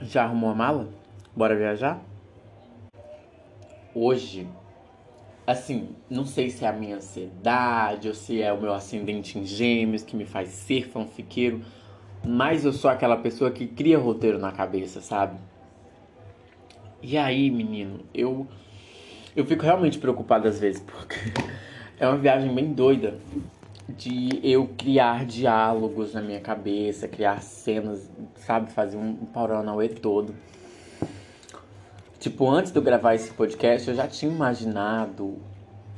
Já arrumou a mala? Bora viajar? Hoje, assim, não sei se é a minha ansiedade ou se é o meu ascendente em gêmeos que me faz ser fanfiqueiro, mas eu sou aquela pessoa que cria roteiro na cabeça, sabe? E aí, menino, eu eu fico realmente preocupado às vezes, porque é uma viagem bem doida de eu criar diálogos na minha cabeça, criar cenas, sabe, fazer um, um Paranauê todo. Tipo, antes de eu gravar esse podcast, eu já tinha imaginado,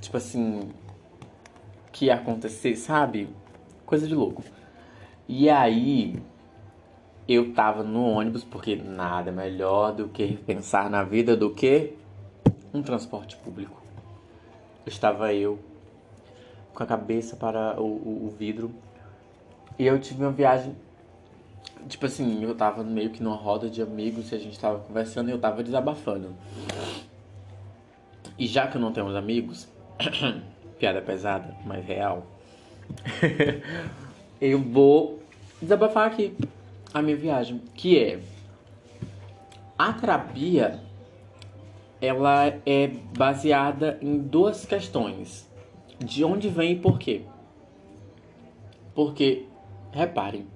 tipo assim, que ia acontecer, sabe? Coisa de louco. E aí, eu tava no ônibus, porque nada melhor do que pensar na vida do que um transporte público. Estava eu com a cabeça para o, o, o vidro e eu tive uma viagem Tipo assim, eu tava meio que numa roda de amigos e a gente tava conversando e eu tava desabafando. E já que eu não tenho amigos, piada pesada, mas real, eu vou desabafar aqui a minha viagem, que é a terapia ela é baseada em duas questões. De onde vem e por quê? Porque, reparem,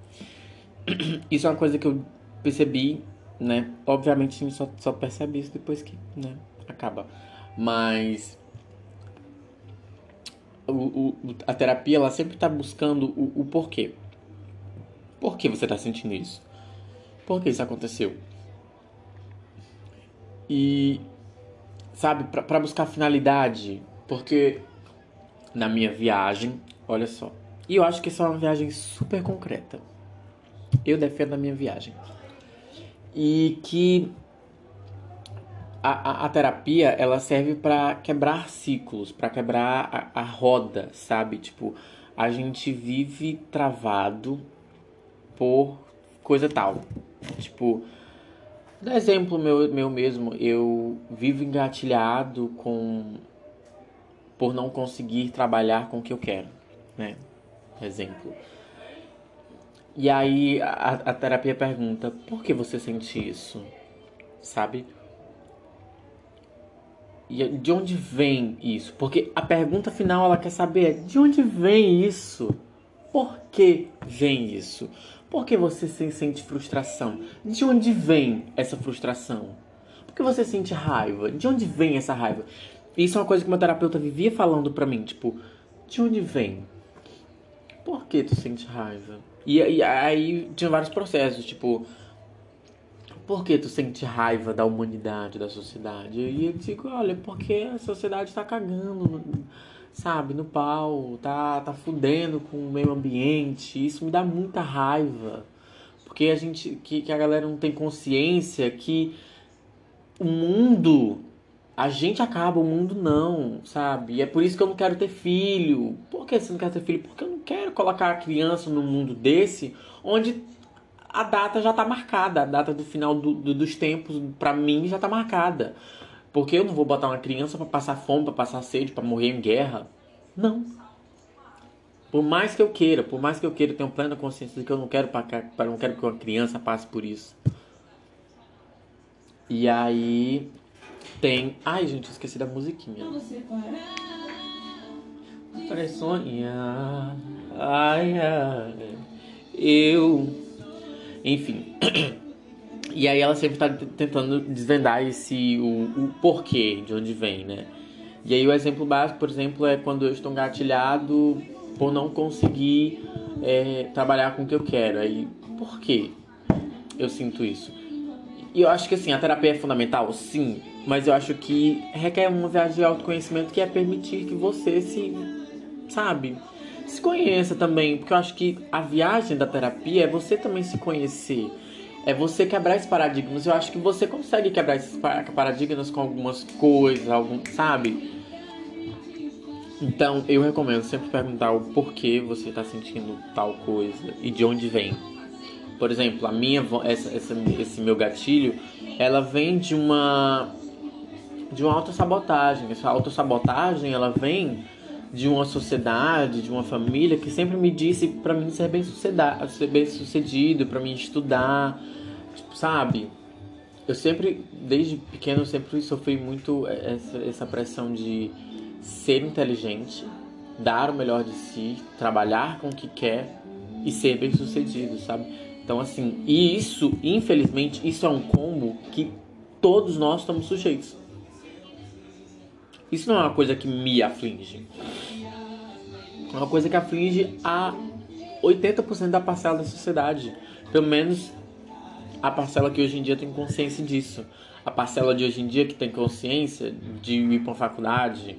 isso é uma coisa que eu percebi, né? Obviamente a gente só, só percebe isso depois que né, acaba. Mas o, o, a terapia ela sempre está buscando o, o porquê. Por que você está sentindo isso? Por que isso aconteceu? E sabe, para buscar finalidade, porque na minha viagem, olha só. E eu acho que essa é uma viagem super concreta. Eu defendo a minha viagem. E que a, a, a terapia ela serve para quebrar ciclos, para quebrar a, a roda, sabe? Tipo, a gente vive travado por coisa tal. Tipo, do exemplo meu, meu mesmo, eu vivo engatilhado com por não conseguir trabalhar com o que eu quero, né? Exemplo. E aí a, a terapia pergunta: por que você sente isso? Sabe? E de onde vem isso? Porque a pergunta final ela quer saber de onde vem isso? Por que vem isso? Por que você sente frustração? De onde vem essa frustração? Por que você sente raiva? De onde vem essa raiva? Isso é uma coisa que meu terapeuta vivia falando pra mim, tipo, de onde vem? Por que tu sente raiva? E, e aí tinha vários processos, tipo, por que tu sente raiva da humanidade, da sociedade? E eu digo, olha, porque a sociedade tá cagando, sabe, no pau, tá, tá fudendo com o meio ambiente. Isso me dá muita raiva. Porque a gente, que, que a galera não tem consciência que o mundo a gente acaba, o mundo não, sabe? E é por isso que eu não quero ter filho. Por que você não quer ter filho? Porque eu não quero colocar a criança num mundo desse onde a data já tá marcada, a data do final do, do, dos tempos, para mim, já tá marcada. Porque eu não vou botar uma criança para passar fome, para passar sede, para morrer em guerra. Não. Por mais que eu queira, por mais que eu queira, eu tenho plena consciência de que eu não quero para não quero que uma criança passe por isso. E aí tem. Ai, gente, esqueci da musiquinha. Para sonhar. Ai, ai. Eu. Enfim. E aí ela sempre tá tentando desvendar esse. O, o porquê, de onde vem, né? E aí o exemplo básico, por exemplo, é quando eu estou engatilhado por não conseguir é, trabalhar com o que eu quero. Aí, por que eu sinto isso? E eu acho que assim, a terapia é fundamental, sim, mas eu acho que requer uma viagem de autoconhecimento que é permitir que você se, sabe, se conheça também, porque eu acho que a viagem da terapia é você também se conhecer. É você quebrar esses paradigmas. Eu acho que você consegue quebrar esses paradigmas com algumas coisas, algum, sabe? Então, eu recomendo sempre perguntar o porquê você está sentindo tal coisa e de onde vem. Por exemplo, a minha essa, essa, esse meu gatilho, ela vem de uma de uma autossabotagem. Essa autossabotagem, ela vem de uma sociedade, de uma família que sempre me disse para mim ser bem, ser bem sucedido, para mim estudar, tipo, sabe? eu sempre, desde pequeno, eu sempre sofri muito essa, essa pressão de ser inteligente, dar o melhor de si, trabalhar com o que quer e ser bem sucedido, sabe? Então, assim, e isso, infelizmente, isso é um combo que todos nós estamos sujeitos. Isso não é uma coisa que me aflige. É uma coisa que aflige a 80% da parcela da sociedade. Pelo menos a parcela que hoje em dia tem consciência disso. A parcela de hoje em dia que tem consciência de ir para uma faculdade.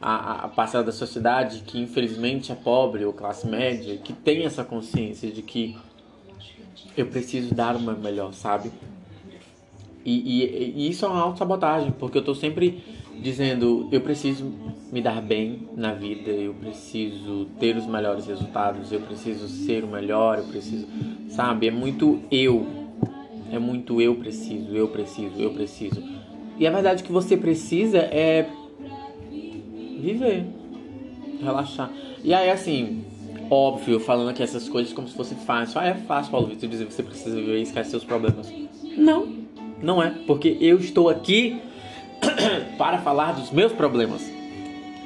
A, a parcela da sociedade que infelizmente é pobre ou classe média, que tem essa consciência de que eu preciso dar meu melhor, sabe? E, e, e isso é uma auto-sabotagem, porque eu tô sempre dizendo eu preciso me dar bem na vida, eu preciso ter os melhores resultados, eu preciso ser o melhor, eu preciso, sabe? É muito eu, é muito eu preciso, eu preciso, eu preciso. E a verdade que você precisa é viver, relaxar. E aí assim, óbvio, falando aqui essas coisas como se fosse fácil. Ah, é fácil, Paulo Vitor, dizer que você precisa viver e esquecer seus problemas. Não, não é, porque eu estou aqui para falar dos meus problemas.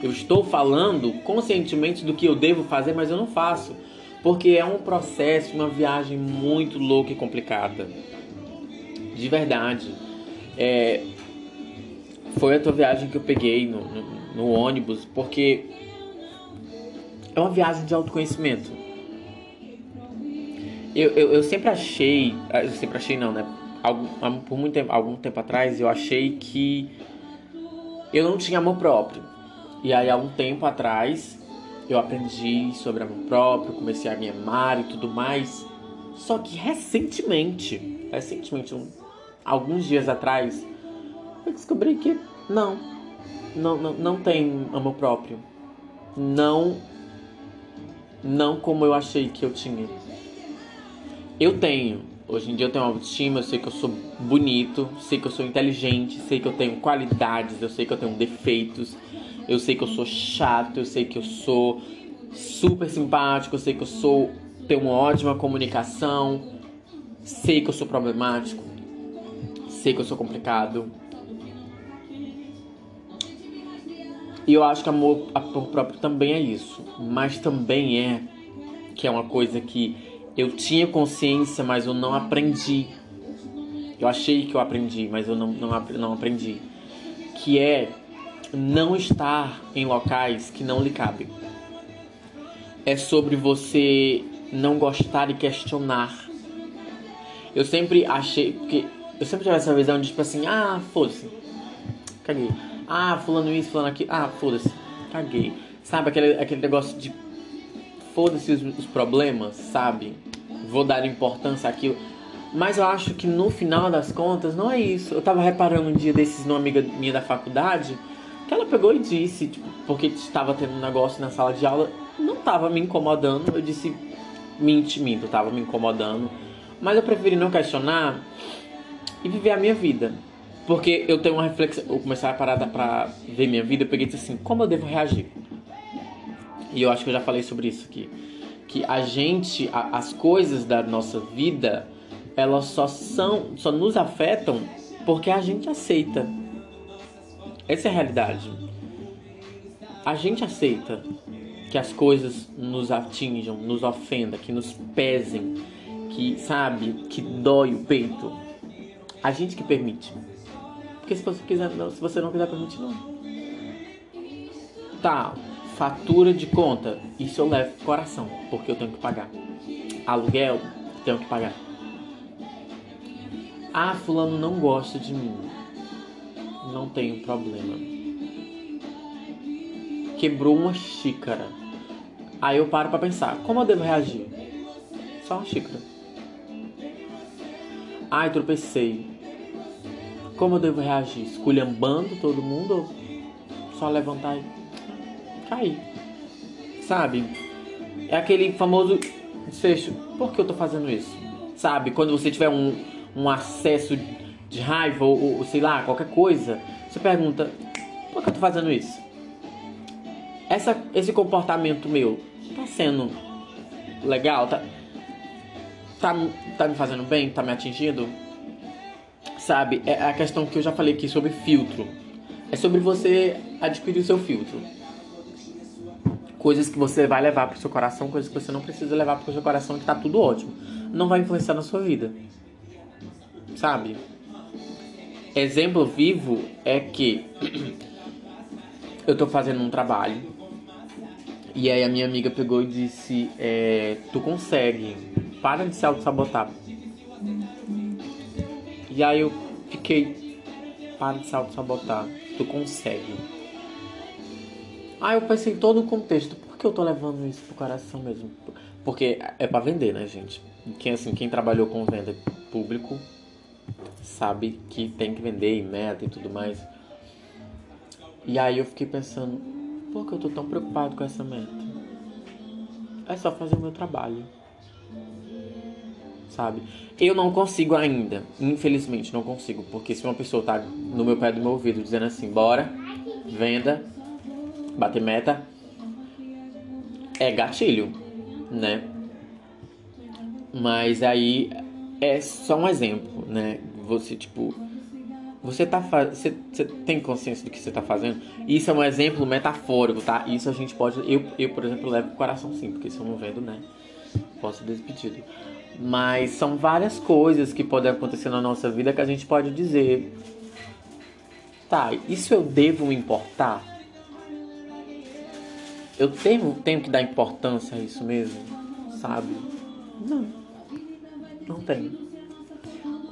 Eu estou falando conscientemente do que eu devo fazer, mas eu não faço. Porque é um processo, uma viagem muito louca e complicada. De verdade. É, foi a tua viagem que eu peguei no, no, no ônibus, porque é uma viagem de autoconhecimento. Eu, eu, eu, sempre achei, eu sempre achei não, né? Algum, por muito tempo, algum tempo atrás eu achei que eu não tinha amor próprio. E aí, há um tempo atrás, eu aprendi sobre amor próprio, comecei a me amar e tudo mais. Só que recentemente, recentemente, um, alguns dias atrás, eu descobri que não, não, não, não tem amor próprio. Não, não como eu achei que eu tinha. Eu tenho, Hoje em dia eu tenho autoestima, eu sei que eu sou bonito, sei que eu sou inteligente, sei que eu tenho qualidades, eu sei que eu tenho defeitos, eu sei que eu sou chato, eu sei que eu sou super simpático, eu sei que eu sou tenho uma ótima comunicação, sei que eu sou problemático, sei que eu sou complicado. E eu acho que amor, amor próprio também é isso, mas também é que é uma coisa que eu tinha consciência, mas eu não aprendi. Eu achei que eu aprendi, mas eu não, não, não aprendi. Que é não estar em locais que não lhe cabem. É sobre você não gostar e questionar. Eu sempre achei. Porque eu sempre tive essa visão de tipo assim: ah, foda-se. Caguei. Ah, fulano isso, fulano aquilo. Ah, foda-se. Caguei. Sabe aquele, aquele negócio de foda-se os, os, problemas, sabe? Vou dar importância àquilo. Mas eu acho que no final das contas não é isso. Eu tava reparando um dia desses numa amiga minha da faculdade que ela pegou e disse, tipo, porque estava tendo um negócio na sala de aula, não tava me incomodando. Eu disse, mente, minto, tava me incomodando. Mas eu preferi não questionar e viver a minha vida. Porque eu tenho uma reflexão, eu comecei a parada pra ver minha vida, eu peguei e disse assim, como eu devo reagir? E eu acho que eu já falei sobre isso aqui. Que a gente, a, as coisas da nossa vida, elas só são, só nos afetam porque a gente aceita. Essa é a realidade. A gente aceita que as coisas nos atinjam, nos ofendam, que nos pesem, que, sabe, que dói o peito. A gente que permite. Porque se você quiser, não, se você não quiser permitir, não. Tá, Fatura de conta, isso eu levo pro coração, porque eu tenho que pagar. Aluguel, tenho que pagar. Ah, fulano não gosta de mim. Não tenho problema. Quebrou uma xícara. Aí eu paro para pensar, como eu devo reagir? Só uma xícara. Ai, tropecei. Como eu devo reagir? Esculhambando todo mundo ou só levantar e cair. Sabe? É aquele famoso desfecho. Por que eu tô fazendo isso? Sabe? Quando você tiver um, um acesso de raiva ou, ou sei lá, qualquer coisa, você pergunta: por que eu tô fazendo isso? Essa, esse comportamento meu tá sendo legal? Tá, tá, tá me fazendo bem? Tá me atingindo? Sabe? É a questão que eu já falei aqui sobre filtro. É sobre você adquirir o seu filtro. Coisas que você vai levar pro seu coração, coisas que você não precisa levar pro seu coração, que tá tudo ótimo. Não vai influenciar na sua vida. Sabe? Exemplo vivo é que eu tô fazendo um trabalho e aí a minha amiga pegou e disse: é, Tu consegue, para de se auto-sabotar. E aí eu fiquei: Para de se auto-sabotar, tu consegue. Aí eu pensei em todo o contexto: Por que eu tô levando isso pro coração mesmo? Porque é para vender, né, gente? Quem, assim, quem trabalhou com venda público sabe que tem que vender e meta e tudo mais. E aí eu fiquei pensando, por que eu tô tão preocupado com essa meta? É só fazer o meu trabalho. Sabe? Eu não consigo ainda, infelizmente não consigo, porque se uma pessoa tá no meu pé do meu ouvido dizendo assim, bora, venda, bater meta, é gatilho, né? Mas aí é só um exemplo, né? Você, tipo, você tá você, você tem consciência do que você tá fazendo? Isso é um exemplo metafórico, tá? Isso a gente pode. Eu, eu por exemplo, levo pro coração sim, porque se eu não vendo, né? Posso ser despedido. Mas são várias coisas que podem acontecer na nossa vida que a gente pode dizer. Tá, isso eu devo me importar? Eu tenho, tenho que dar importância a isso mesmo? Sabe? Não. Não tem.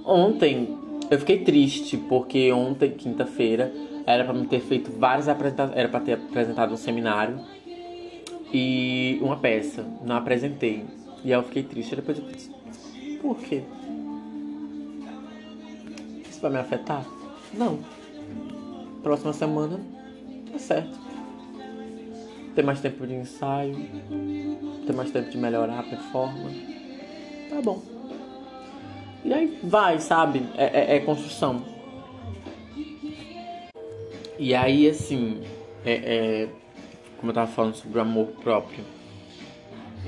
Ontem eu fiquei triste porque ontem, quinta-feira, era para me ter feito várias apresentações, era para ter apresentado um seminário e uma peça. Não apresentei. E aí eu fiquei triste. Depois eu pensei, por quê? Isso vai me afetar? Não. Próxima semana, tá certo. Ter mais tempo de ensaio, ter mais tempo de melhorar a performance. Tá bom. E aí vai, sabe? É, é, é construção. E aí, assim, é, é, como eu tava falando sobre o amor próprio,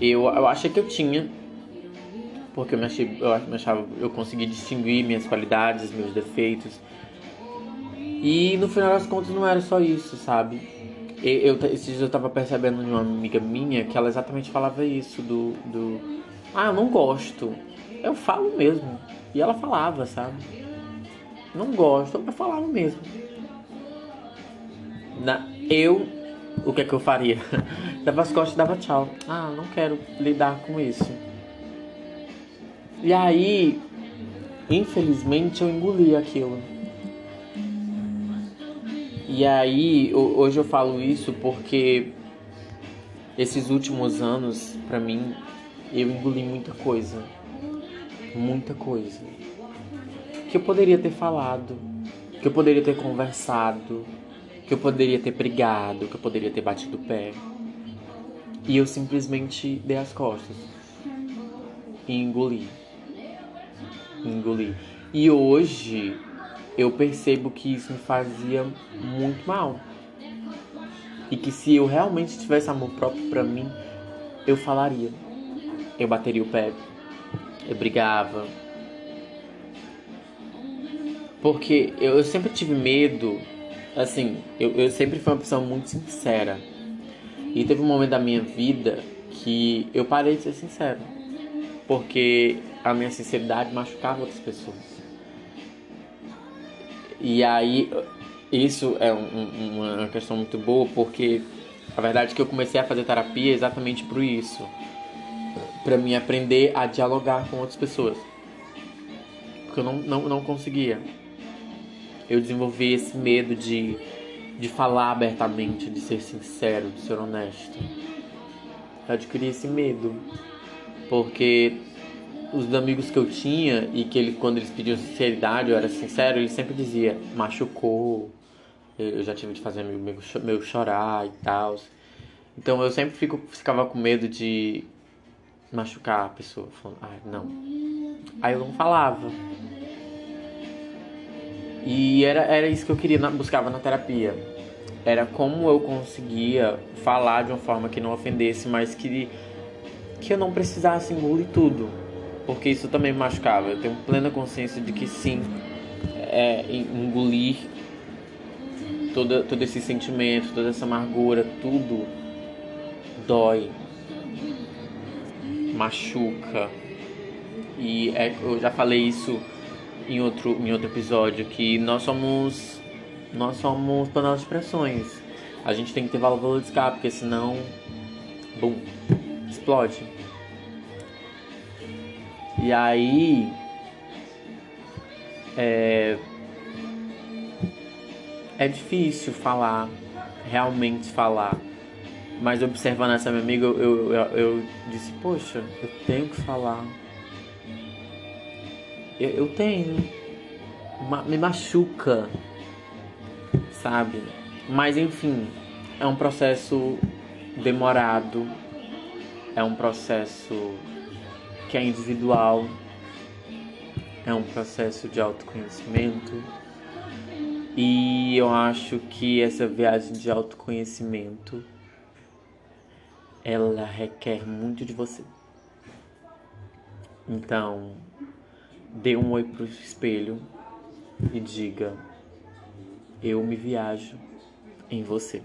eu, eu achei que eu tinha, porque eu me, achei, eu me achava, eu consegui distinguir minhas qualidades, meus defeitos. E no final das contas não era só isso, sabe? Eu, eu, esses dias eu tava percebendo de uma amiga minha que ela exatamente falava isso, do, do ah, eu não gosto. Eu falo mesmo. E ela falava, sabe? Não gosto, mas falava mesmo. Na, eu, o que é que eu faria? dava as costas e dava tchau. Ah, não quero lidar com isso. E aí, infelizmente, eu engoli aquilo. E aí, hoje eu falo isso porque esses últimos anos, para mim, eu engoli muita coisa muita coisa que eu poderia ter falado, que eu poderia ter conversado, que eu poderia ter brigado, que eu poderia ter batido o pé. E eu simplesmente dei as costas e engoli. Engoli. E hoje eu percebo que isso me fazia muito mal. E que se eu realmente tivesse amor próprio para mim, eu falaria. Eu bateria o pé, eu brigava. Porque eu, sempre tive medo, assim, eu, eu sempre fui uma pessoa muito sincera. E teve um momento da minha vida que eu parei de ser sincero. Porque a minha sinceridade machucava outras pessoas. E aí, isso é um, uma questão muito boa, porque a verdade é que eu comecei a fazer terapia exatamente por isso para mim aprender a dialogar com outras pessoas. Porque eu não, não, não conseguia. Eu desenvolvi esse medo de, de falar abertamente, de ser sincero, de ser honesto. Eu adquiri esse medo. Porque os amigos que eu tinha e que ele, quando eles pediam sinceridade, eu era sincero, ele sempre dizia, machucou. Eu já tive de fazer amigo meu, meu chorar e tal. Então eu sempre fico, ficava com medo de machucar a pessoa. Falando, ah, não. Aí eu não falava. E era, era isso que eu queria, buscava na terapia. Era como eu conseguia falar de uma forma que não ofendesse, mas que, que eu não precisasse engolir tudo. Porque isso também me machucava. Eu tenho plena consciência de que sim, é, é engolir todo, todo esse sentimento, toda essa amargura, tudo dói, machuca. E é, eu já falei isso em outro, em outro episódio, que nós somos. Nós somos panelas de pressões. A gente tem que ter válvula de escape, porque senão. Bum! Explode. E aí. É, é difícil falar, realmente falar. Mas observando essa minha amiga, eu, eu, eu disse, poxa, eu tenho que falar. Eu, eu tenho. Me machuca, sabe? Mas enfim, é um processo demorado, é um processo que é individual, é um processo de autoconhecimento e eu acho que essa viagem de autoconhecimento ela requer muito de você. Então, dê um oi pro espelho e diga: Eu me viajo em você.